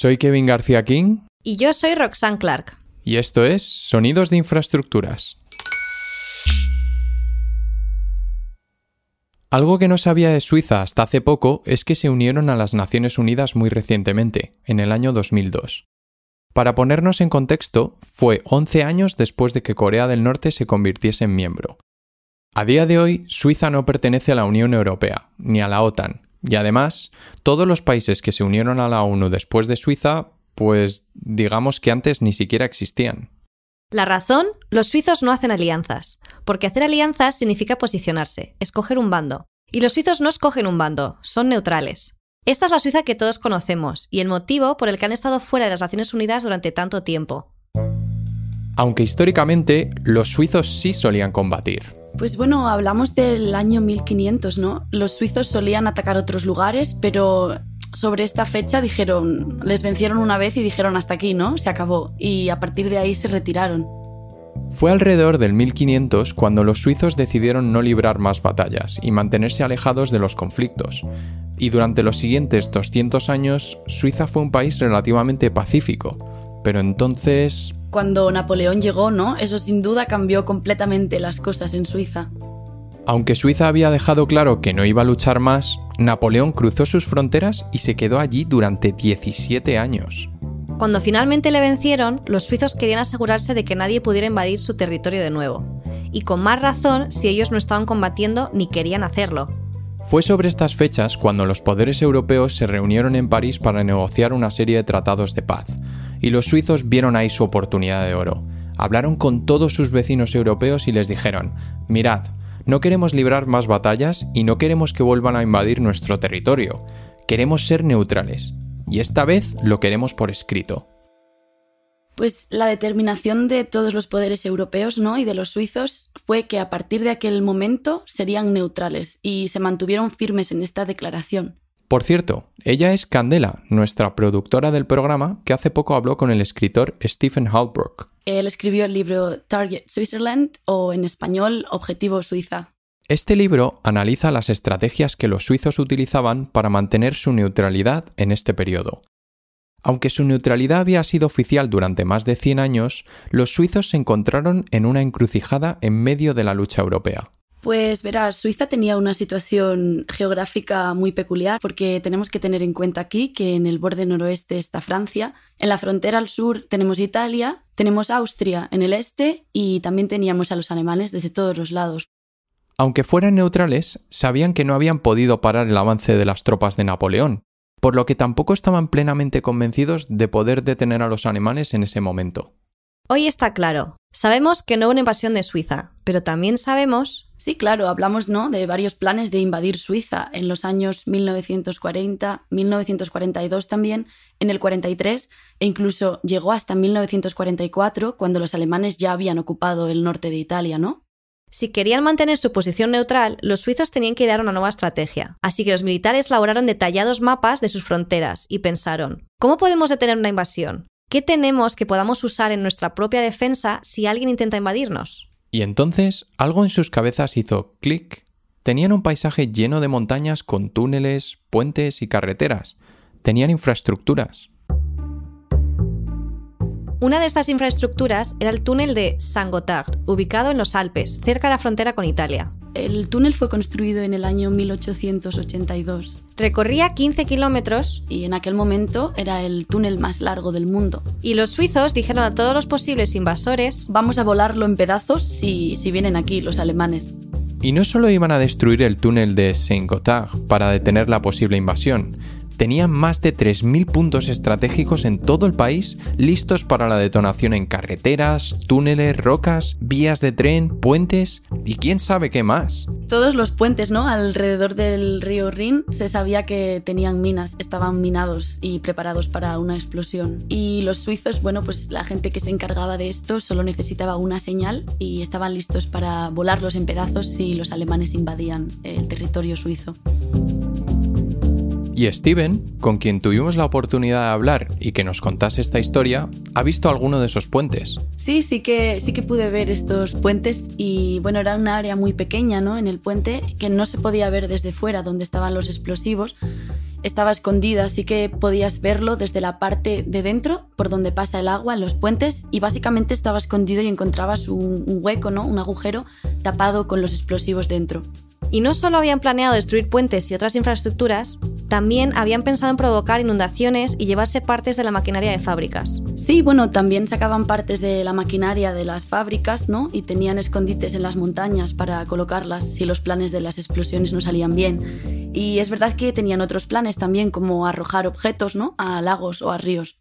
Soy Kevin García King. Y yo soy Roxanne Clark. Y esto es Sonidos de Infraestructuras. Algo que no sabía de Suiza hasta hace poco es que se unieron a las Naciones Unidas muy recientemente, en el año 2002. Para ponernos en contexto, fue 11 años después de que Corea del Norte se convirtiese en miembro. A día de hoy, Suiza no pertenece a la Unión Europea, ni a la OTAN, y además, todos los países que se unieron a la ONU después de Suiza, pues digamos que antes ni siquiera existían. La razón, los suizos no hacen alianzas, porque hacer alianzas significa posicionarse, escoger un bando. Y los suizos no escogen un bando, son neutrales. Esta es la Suiza que todos conocemos y el motivo por el que han estado fuera de las Naciones Unidas durante tanto tiempo. Aunque históricamente los suizos sí solían combatir. Pues bueno, hablamos del año 1500, ¿no? Los suizos solían atacar otros lugares, pero sobre esta fecha dijeron, les vencieron una vez y dijeron hasta aquí, ¿no? Se acabó. Y a partir de ahí se retiraron. Fue alrededor del 1500 cuando los suizos decidieron no librar más batallas y mantenerse alejados de los conflictos. Y durante los siguientes 200 años, Suiza fue un país relativamente pacífico. Pero entonces... Cuando Napoleón llegó, ¿no? Eso sin duda cambió completamente las cosas en Suiza. Aunque Suiza había dejado claro que no iba a luchar más, Napoleón cruzó sus fronteras y se quedó allí durante 17 años. Cuando finalmente le vencieron, los suizos querían asegurarse de que nadie pudiera invadir su territorio de nuevo. Y con más razón si ellos no estaban combatiendo ni querían hacerlo. Fue sobre estas fechas cuando los poderes europeos se reunieron en París para negociar una serie de tratados de paz. Y los suizos vieron ahí su oportunidad de oro. Hablaron con todos sus vecinos europeos y les dijeron, mirad, no queremos librar más batallas y no queremos que vuelvan a invadir nuestro territorio. Queremos ser neutrales. Y esta vez lo queremos por escrito. Pues la determinación de todos los poderes europeos ¿no? y de los suizos fue que a partir de aquel momento serían neutrales y se mantuvieron firmes en esta declaración. Por cierto, ella es Candela, nuestra productora del programa, que hace poco habló con el escritor Stephen Halbrook. Él escribió el libro Target Switzerland o en español Objetivo Suiza. Este libro analiza las estrategias que los suizos utilizaban para mantener su neutralidad en este periodo. Aunque su neutralidad había sido oficial durante más de 100 años, los suizos se encontraron en una encrucijada en medio de la lucha europea. Pues verás, Suiza tenía una situación geográfica muy peculiar porque tenemos que tener en cuenta aquí que en el borde noroeste está Francia, en la frontera al sur tenemos Italia, tenemos Austria en el este y también teníamos a los alemanes desde todos los lados. Aunque fueran neutrales, sabían que no habían podido parar el avance de las tropas de Napoleón, por lo que tampoco estaban plenamente convencidos de poder detener a los alemanes en ese momento. Hoy está claro. Sabemos que no hubo una invasión de Suiza, pero también sabemos... Sí, claro, hablamos ¿no? de varios planes de invadir Suiza en los años 1940, 1942 también, en el 43 e incluso llegó hasta 1944 cuando los alemanes ya habían ocupado el norte de Italia, ¿no? Si querían mantener su posición neutral, los suizos tenían que dar una nueva estrategia. Así que los militares elaboraron detallados mapas de sus fronteras y pensaron, ¿cómo podemos detener una invasión? ¿Qué tenemos que podamos usar en nuestra propia defensa si alguien intenta invadirnos? Y entonces algo en sus cabezas hizo clic. Tenían un paisaje lleno de montañas con túneles, puentes y carreteras. Tenían infraestructuras. Una de estas infraestructuras era el túnel de Saint-Gothard, ubicado en los Alpes, cerca de la frontera con Italia. El túnel fue construido en el año 1882. Recorría 15 kilómetros y en aquel momento era el túnel más largo del mundo. Y los suizos dijeron a todos los posibles invasores: Vamos a volarlo en pedazos si, si vienen aquí los alemanes. Y no solo iban a destruir el túnel de Saint-Gothard para detener la posible invasión, tenían más de 3.000 puntos estratégicos en todo el país listos para la detonación en carreteras, túneles, rocas, vías de tren, puentes y quién sabe qué más. Todos los puentes, ¿no? Alrededor del río Rin se sabía que tenían minas, estaban minados y preparados para una explosión. Y los suizos, bueno, pues la gente que se encargaba de esto solo necesitaba una señal y estaban listos para volarlos en pedazos si los alemanes invadían el territorio suizo. Y Steven, con quien tuvimos la oportunidad de hablar y que nos contase esta historia, ha visto alguno de esos puentes. Sí, sí que, sí que pude ver estos puentes y bueno, era una área muy pequeña ¿no? en el puente que no se podía ver desde fuera donde estaban los explosivos estaba escondida, así que podías verlo desde la parte de dentro, por donde pasa el agua, en los puentes, y básicamente estaba escondido y encontrabas un, hueco, ¿no? Un agujero tapado con los explosivos dentro. Y no solo habían planeado destruir puentes y otras infraestructuras, también habían pensado en provocar inundaciones y llevarse partes de la maquinaria de fábricas. Sí, bueno, también sacaban partes de la maquinaria de las fábricas, ¿no? Y tenían escondites en las montañas para colocarlas si los planes de las explosiones no salían bien. Y es verdad que tenían otros planes también, como arrojar objetos, ¿no? A lagos o a ríos.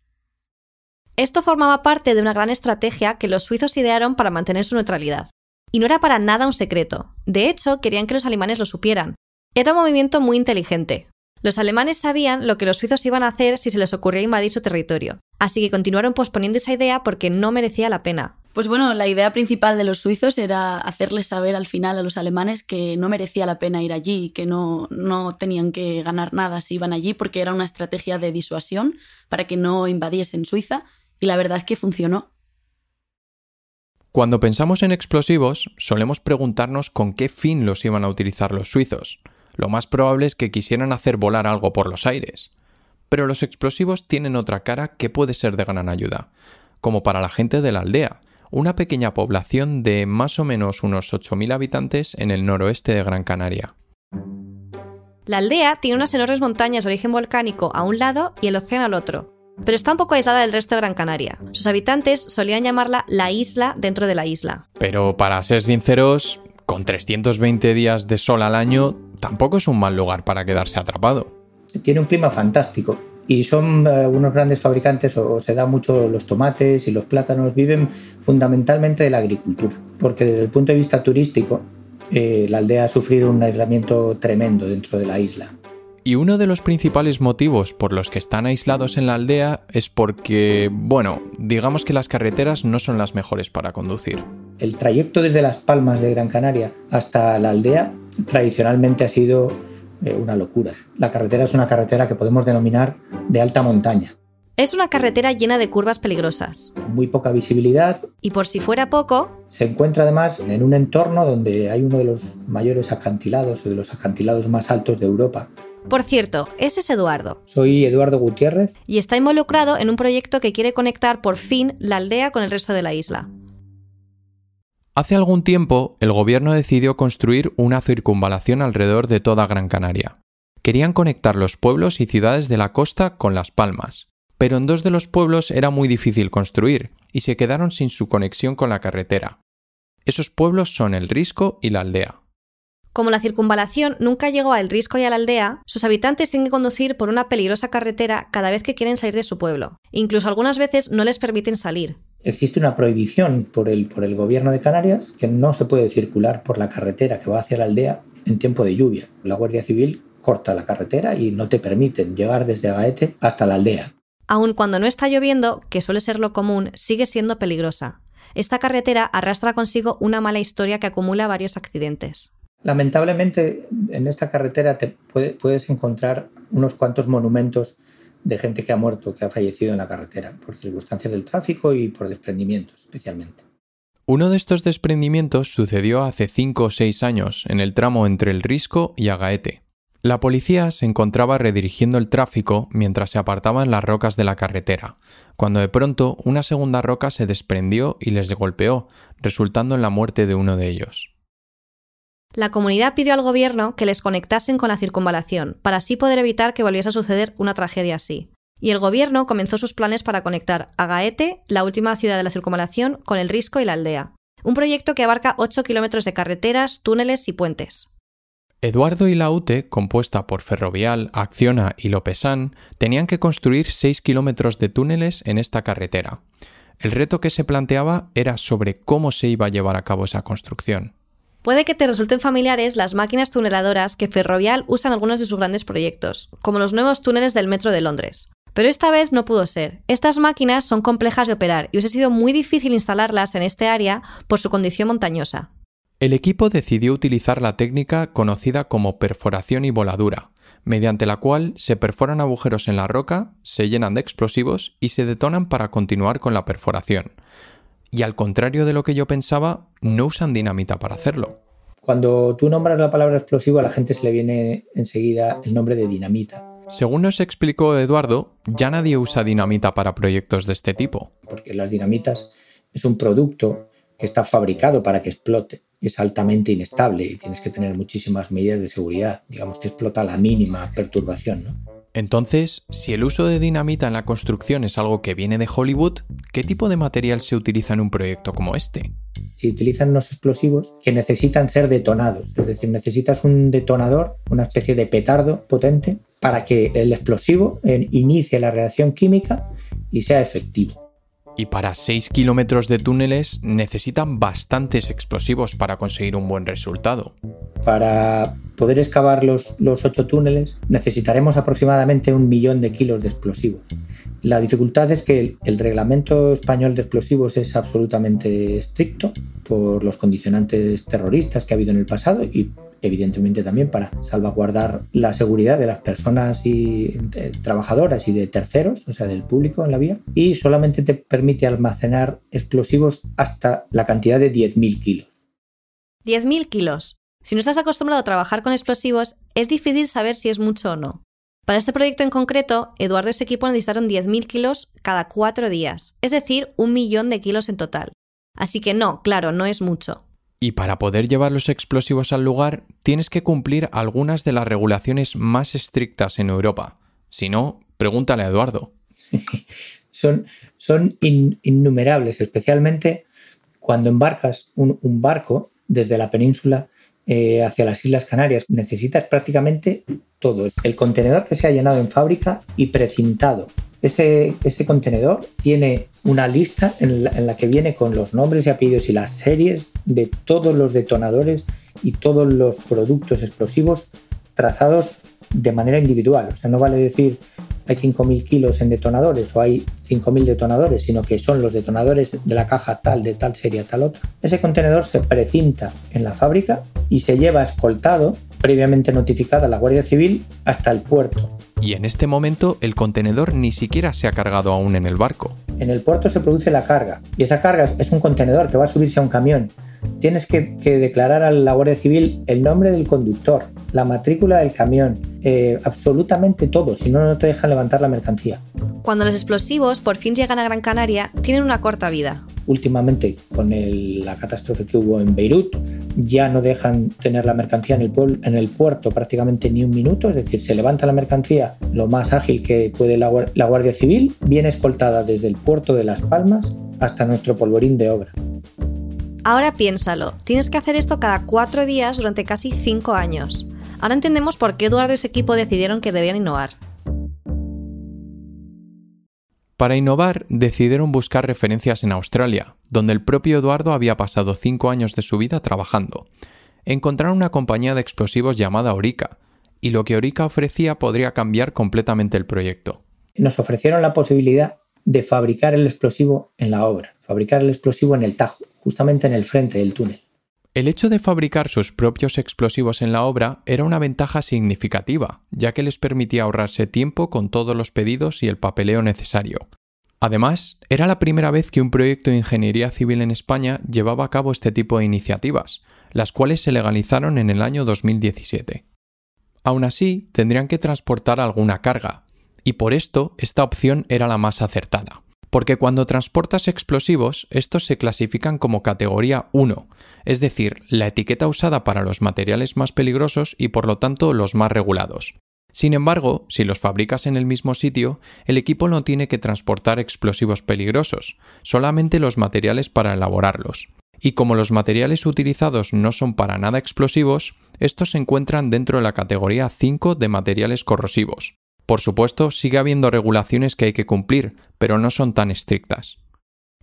Esto formaba parte de una gran estrategia que los suizos idearon para mantener su neutralidad. Y no era para nada un secreto. De hecho, querían que los alemanes lo supieran. Era un movimiento muy inteligente. Los alemanes sabían lo que los suizos iban a hacer si se les ocurría invadir su territorio, así que continuaron posponiendo esa idea porque no merecía la pena. Pues bueno, la idea principal de los suizos era hacerles saber al final a los alemanes que no merecía la pena ir allí, que no, no tenían que ganar nada si iban allí porque era una estrategia de disuasión para que no invadiesen Suiza y la verdad es que funcionó. Cuando pensamos en explosivos, solemos preguntarnos con qué fin los iban a utilizar los suizos. Lo más probable es que quisieran hacer volar algo por los aires. Pero los explosivos tienen otra cara que puede ser de gran ayuda, como para la gente de la aldea, una pequeña población de más o menos unos 8.000 habitantes en el noroeste de Gran Canaria. La aldea tiene unas enormes montañas de origen volcánico a un lado y el océano al otro, pero está un poco aislada del resto de Gran Canaria. Sus habitantes solían llamarla la isla dentro de la isla. Pero para ser sinceros, con 320 días de sol al año, tampoco es un mal lugar para quedarse atrapado. Tiene un clima fantástico y son eh, unos grandes fabricantes o se da mucho los tomates y los plátanos, viven fundamentalmente de la agricultura, porque desde el punto de vista turístico eh, la aldea ha sufrido un aislamiento tremendo dentro de la isla. Y uno de los principales motivos por los que están aislados en la aldea es porque, bueno, digamos que las carreteras no son las mejores para conducir. El trayecto desde Las Palmas de Gran Canaria hasta la aldea tradicionalmente ha sido eh, una locura. La carretera es una carretera que podemos denominar de alta montaña. Es una carretera llena de curvas peligrosas. Muy poca visibilidad. Y por si fuera poco... Se encuentra además en un entorno donde hay uno de los mayores acantilados o de los acantilados más altos de Europa. Por cierto, ese es Eduardo. Soy Eduardo Gutiérrez. Y está involucrado en un proyecto que quiere conectar por fin la aldea con el resto de la isla. Hace algún tiempo, el gobierno decidió construir una circunvalación alrededor de toda Gran Canaria. Querían conectar los pueblos y ciudades de la costa con Las Palmas, pero en dos de los pueblos era muy difícil construir y se quedaron sin su conexión con la carretera. Esos pueblos son el Risco y la aldea. Como la circunvalación nunca llegó a El Risco y a la aldea, sus habitantes tienen que conducir por una peligrosa carretera cada vez que quieren salir de su pueblo. Incluso algunas veces no les permiten salir. Existe una prohibición por el, por el gobierno de Canarias que no se puede circular por la carretera que va hacia la aldea en tiempo de lluvia. La Guardia Civil corta la carretera y no te permiten llegar desde Agaete hasta la aldea. Aun cuando no está lloviendo, que suele ser lo común, sigue siendo peligrosa. Esta carretera arrastra consigo una mala historia que acumula varios accidentes. Lamentablemente en esta carretera te puedes encontrar unos cuantos monumentos de gente que ha muerto, que ha fallecido en la carretera, por circunstancias del tráfico y por desprendimientos especialmente. Uno de estos desprendimientos sucedió hace 5 o 6 años, en el tramo entre el Risco y Agaete. La policía se encontraba redirigiendo el tráfico mientras se apartaban las rocas de la carretera, cuando de pronto una segunda roca se desprendió y les golpeó, resultando en la muerte de uno de ellos. La comunidad pidió al gobierno que les conectasen con la circunvalación, para así poder evitar que volviese a suceder una tragedia así. Y el gobierno comenzó sus planes para conectar a Gaete, la última ciudad de la circunvalación, con el Risco y la aldea. Un proyecto que abarca 8 kilómetros de carreteras, túneles y puentes. Eduardo y la UTE, compuesta por Ferrovial, Acciona y Lopesan, tenían que construir 6 kilómetros de túneles en esta carretera. El reto que se planteaba era sobre cómo se iba a llevar a cabo esa construcción. Puede que te resulten familiares las máquinas tuneladoras que Ferrovial usa en algunos de sus grandes proyectos, como los nuevos túneles del Metro de Londres. Pero esta vez no pudo ser. Estas máquinas son complejas de operar y os ha sido muy difícil instalarlas en este área por su condición montañosa. El equipo decidió utilizar la técnica conocida como perforación y voladura, mediante la cual se perforan agujeros en la roca, se llenan de explosivos y se detonan para continuar con la perforación. Y al contrario de lo que yo pensaba, no usan dinamita para hacerlo. Cuando tú nombras la palabra explosivo, a la gente se le viene enseguida el nombre de dinamita. Según nos explicó Eduardo, ya nadie usa dinamita para proyectos de este tipo. Porque las dinamitas es un producto que está fabricado para que explote. Es altamente inestable y tienes que tener muchísimas medidas de seguridad. Digamos que explota a la mínima perturbación. ¿no? Entonces, si el uso de dinamita en la construcción es algo que viene de Hollywood, ¿qué tipo de material se utiliza en un proyecto como este? Se utilizan unos explosivos que necesitan ser detonados, es decir, necesitas un detonador, una especie de petardo potente, para que el explosivo eh, inicie la reacción química y sea efectivo. Y para 6 kilómetros de túneles necesitan bastantes explosivos para conseguir un buen resultado. Para poder excavar los, los 8 túneles necesitaremos aproximadamente un millón de kilos de explosivos. La dificultad es que el, reglamento español de explosivos es absolutamente estricto por los condicionantes terroristas que ha habido en el pasado y evidentemente también para salvaguardar la seguridad de las personas y trabajadoras y de terceros, o sea, del público en la vía, y solamente te permite almacenar explosivos hasta la cantidad de 10.000 kilos. 10.000 kilos. Si no estás acostumbrado a trabajar con explosivos, es difícil saber si es mucho o no. Para este proyecto en concreto, Eduardo y su equipo necesitaron 10.000 kilos cada cuatro días, es decir, un millón de kilos en total. Así que no, claro, no es mucho. Y para poder llevar los explosivos al lugar, tienes que cumplir algunas de las regulaciones más estrictas en Europa. Si no, pregúntale a Eduardo. son son innumerables, especialmente cuando embarcas un, barco desde la península eh, hacia las Islas Canarias. Necesitas prácticamente todo. El contenedor que se ha llenado en fábrica y precintado ese, contenedor tiene una lista en la, que viene con los nombres y apellidos y las series de todos los detonadores y todos los productos explosivos trazados de manera individual. O sea, no vale decir hay 5.000 kilos en detonadores o hay 5.000 detonadores, sino que son los detonadores de la caja tal, de tal serie, tal otra. Ese contenedor se precinta en la fábrica y se lleva escoltado, previamente notificada a la Guardia Civil, hasta el puerto y en este momento el contenedor ni siquiera se ha cargado aún en el barco. En el puerto se produce la carga y esa carga es un contenedor que va a subirse a un camión. Tienes que, declarar a la Guardia Civil el nombre del conductor, la matrícula del camión, eh, absolutamente todo, si no, no te dejan levantar la mercancía. Cuando los explosivos por fin llegan a Gran Canaria, tienen una corta vida. Últimamente, con la catástrofe que hubo en Beirut, ya no dejan tener la mercancía en el, en el puerto prácticamente ni un minuto, es decir, se levanta la mercancía lo más ágil que puede la, la Guardia Civil, viene escoltada desde el puerto de Las Palmas hasta nuestro polvorín de obra. Ahora piénsalo, tienes que hacer esto cada cuatro días durante casi cinco años. Ahora entendemos por qué Eduardo y su equipo decidieron que debían innovar. Para innovar, decidieron buscar referencias en Australia, donde el propio Eduardo había pasado cinco años de su vida trabajando. Encontraron una compañía de explosivos llamada Orica, y lo que Orica ofrecía podría cambiar completamente el proyecto. Nos ofrecieron la posibilidad de fabricar el explosivo en la obra, fabricar el explosivo en el Tajo, justamente en el frente del túnel. El hecho de fabricar sus propios explosivos en la obra era una ventaja significativa, ya que les permitía ahorrarse tiempo con todos los pedidos y el papeleo necesario. Además, era la primera vez que un proyecto de ingeniería civil en España llevaba a cabo este tipo de iniciativas, las cuales se legalizaron en el año 2017. Aún así, tendrían que transportar alguna carga, y por esto esta opción era la más acertada. Porque cuando transportas explosivos, estos se clasifican como categoría 1, es decir, la etiqueta usada para los materiales más peligrosos y por lo tanto los más regulados. Sin embargo, si los fabricas en el mismo sitio, el equipo no tiene que transportar explosivos peligrosos, solamente los materiales para elaborarlos. Y como los materiales utilizados no son para nada explosivos, estos se encuentran dentro de la categoría 5 de materiales corrosivos. Por supuesto, sigue habiendo regulaciones que hay que cumplir, pero no son tan estrictas.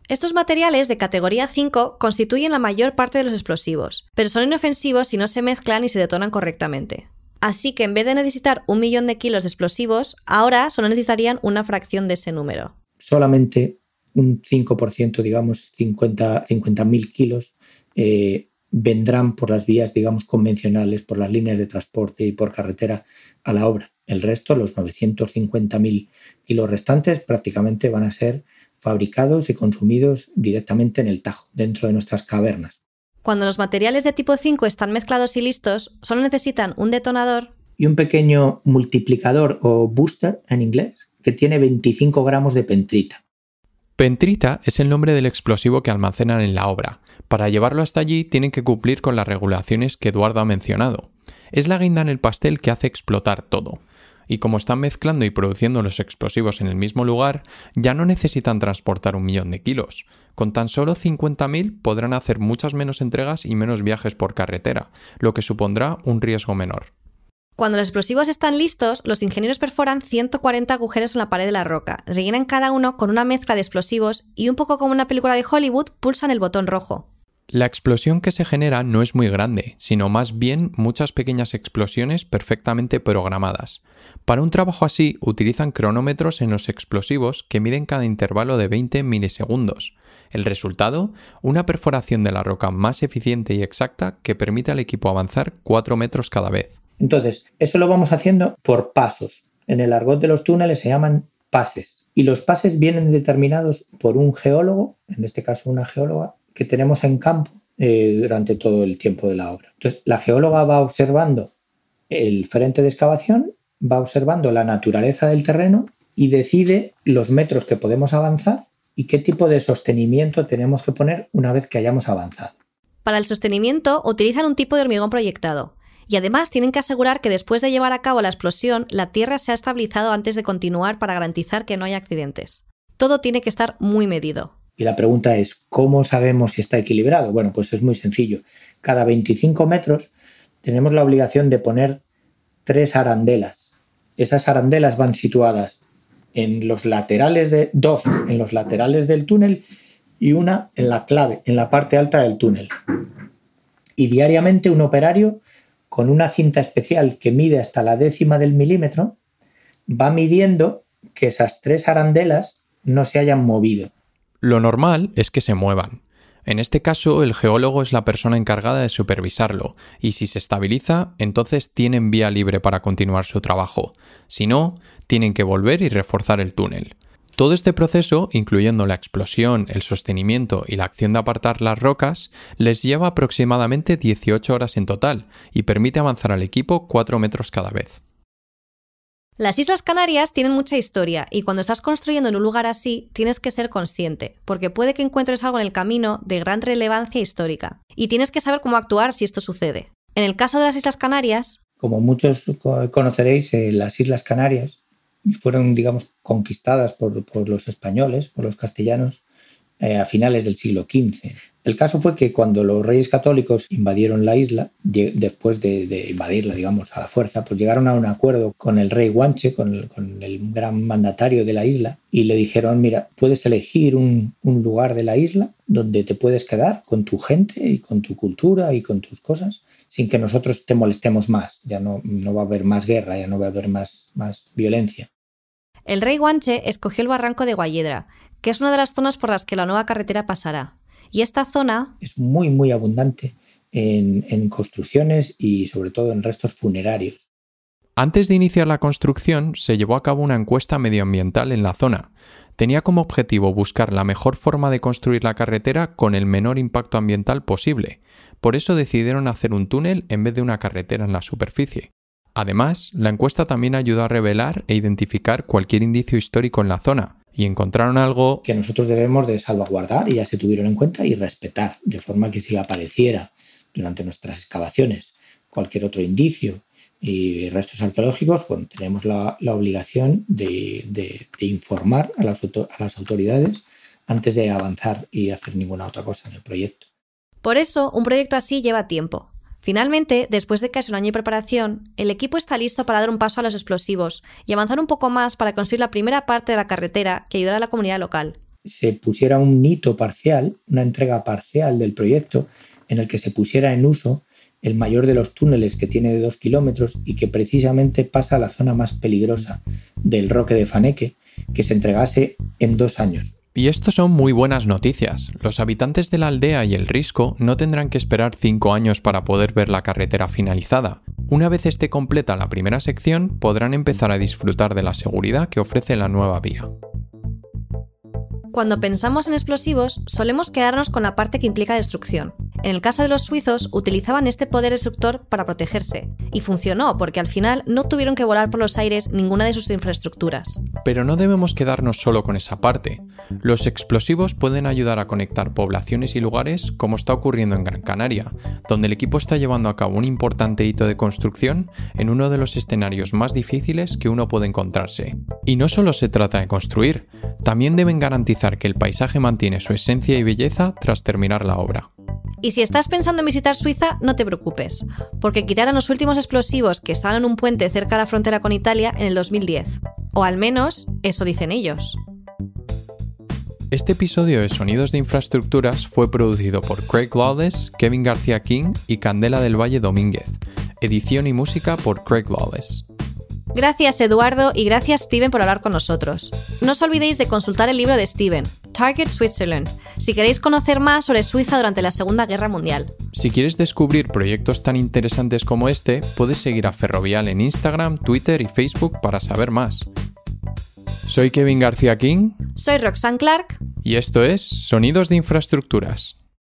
Estos materiales de categoría 5 constituyen la mayor parte de los explosivos, pero son inofensivos si no se mezclan y se detonan correctamente. Así que en vez de necesitar un millón de kilos de explosivos, ahora solo necesitarían una fracción de ese número. Solamente un 5%, digamos 50.000 50 kilos, eh, vendrán por las vías, digamos, convencionales, por las líneas de transporte y por carretera a la obra. El resto, los 950.000 kilos restantes, prácticamente van a ser fabricados y consumidos directamente en el Tajo, dentro de nuestras cavernas. Cuando los materiales de tipo 5 están mezclados y listos, solo necesitan un detonador y un pequeño multiplicador o booster en inglés que tiene 25 gramos de pentrita. Pentrita es el nombre del explosivo que almacenan en la obra. Para llevarlo hasta allí tienen que cumplir con las regulaciones que Eduardo ha mencionado. Es la guinda en el pastel que hace explotar todo. Y como están mezclando y produciendo los explosivos en el mismo lugar, ya no necesitan transportar un millón de kilos. Con tan solo 50.000 podrán hacer muchas menos entregas y menos viajes por carretera, lo que supondrá un riesgo menor. Cuando los explosivos están listos, los ingenieros perforan 140 agujeros en la pared de la roca, rellenan cada uno con una mezcla de explosivos y un poco como una película de Hollywood pulsan el botón rojo. La explosión que se genera no es muy grande, sino más bien muchas pequeñas explosiones perfectamente programadas. Para un trabajo así utilizan cronómetros en los explosivos que miden cada intervalo de 20 milisegundos. El resultado, una perforación de la roca más eficiente y exacta que permite al equipo avanzar 4 metros cada vez. Entonces, eso lo vamos haciendo por pasos. En el argot de los túneles se llaman pases. Y los pases vienen determinados por un geólogo, en este caso una geóloga, que tenemos en campo eh, durante todo el tiempo de la obra. Entonces, la geóloga va observando el frente de excavación, va observando la naturaleza del terreno y decide los metros que podemos avanzar y qué tipo de sostenimiento tenemos que poner una vez que hayamos avanzado. Para el sostenimiento utilizan un tipo de hormigón proyectado y además tienen que asegurar que después de llevar a cabo la explosión, la Tierra se ha estabilizado antes de continuar para garantizar que no haya accidentes. Todo tiene que estar muy medido. Y la pregunta es, ¿cómo sabemos si está equilibrado? Bueno, pues es muy sencillo. Cada 25 metros tenemos la obligación de poner tres arandelas. Esas arandelas van situadas en los laterales de dos en los laterales del túnel y una en la clave, en la parte alta del túnel. Y diariamente un operario con una cinta especial que mide hasta la décima del milímetro, va midiendo que esas tres arandelas no se hayan movido. Lo normal es que se muevan. En este caso, el geólogo es la persona encargada de supervisarlo, y si se estabiliza, entonces tienen vía libre para continuar su trabajo. Si no, tienen que volver y reforzar el túnel. Todo este proceso, incluyendo la explosión, el sostenimiento y la acción de apartar las rocas, les lleva aproximadamente 18 horas en total y permite avanzar al equipo 4 metros cada vez. Las Islas Canarias tienen mucha historia y cuando estás construyendo en un lugar así tienes que ser consciente, porque puede que encuentres algo en el camino de gran relevancia histórica y tienes que saber cómo actuar si esto sucede. En el caso de las Islas Canarias... Como muchos conoceréis, eh, las Islas Canarias fueron, digamos, conquistadas por, los españoles, por los castellanos, eh, a finales del siglo XV. El caso fue que cuando los reyes católicos invadieron la isla, después de, invadirla, digamos, a la fuerza, pues llegaron a un acuerdo con el rey Guanche, con el, gran mandatario de la isla, y le dijeron, mira, puedes elegir un, lugar de la isla donde te puedes quedar con tu gente y con tu cultura y con tus cosas, sin que nosotros te molestemos más. Ya no, no va a haber más guerra, ya no va a haber más, más violencia. El rey Guanche escogió el barranco de Guayedra, que es una de las zonas por las que la nueva carretera pasará. Y esta zona... Es muy, muy abundante en, construcciones y sobre todo en restos funerarios. Antes de iniciar la construcción, se llevó a cabo una encuesta medioambiental en la zona. Tenía como objetivo buscar la mejor forma de construir la carretera con el menor impacto ambiental posible. Por eso decidieron hacer un túnel en vez de una carretera en la superficie. Además, la encuesta también ayudó a revelar e identificar cualquier indicio histórico en la zona, y encontraron algo que nosotros debemos de salvaguardar y ya se tuvieron en cuenta y respetar, de forma que si apareciera durante nuestras excavaciones cualquier otro indicio y restos arqueológicos, bueno, tenemos la, obligación de, informar a las, a las autoridades antes de avanzar y hacer ninguna otra cosa en el proyecto. Por eso, un proyecto así lleva tiempo, Finalmente, después de casi un año de preparación, el equipo está listo para dar un paso a los explosivos y avanzar un poco más para construir la primera parte de la carretera que ayudará a la comunidad local. Se pusiera un hito parcial, una entrega parcial del proyecto, en el que se pusiera en uso el mayor de los túneles que tiene de dos kilómetros y que precisamente pasa a la zona más peligrosa del Roque de Faneque, que se entregase en dos años. Y esto son muy buenas noticias. Los habitantes de la aldea y el risco no tendrán que esperar 5 años para poder ver la carretera finalizada. Una vez esté completa la primera sección, podrán empezar a disfrutar de la seguridad que ofrece la nueva vía. Cuando pensamos en explosivos, solemos quedarnos con la parte que implica destrucción. En el caso de los suizos, utilizaban este poder destructor para protegerse. Y funcionó, porque al final no tuvieron que volar por los aires ninguna de sus infraestructuras. Pero no debemos quedarnos solo con esa parte. Los explosivos pueden ayudar a conectar poblaciones y lugares como está ocurriendo en Gran Canaria, donde el equipo está llevando a cabo un importante hito de construcción en uno de los escenarios más difíciles que uno puede encontrarse. Y no solo se trata de construir, también deben garantizar que el paisaje mantiene su esencia y belleza tras terminar la obra. Y si estás pensando en visitar Suiza, no te preocupes, porque quitaron los últimos explosivos que estaban en un puente cerca de la frontera con Italia en el 2010. O al menos eso dicen ellos. Este episodio de Sonidos de Infraestructuras fue producido por Craig Lawless, Kevin García King y Candela del Valle Domínguez. Edición y música por Craig Lawless. Gracias Eduardo y gracias Steven por hablar con nosotros. No os olvidéis de consultar el libro de Steven, Target Switzerland, si queréis conocer más sobre Suiza durante la Segunda Guerra Mundial. Si quieres descubrir proyectos tan interesantes como este, puedes seguir a Ferrovial en Instagram, Twitter y Facebook para saber más. Soy Kevin García King. Soy Roxanne Clark. Y esto es Sonidos de Infraestructuras.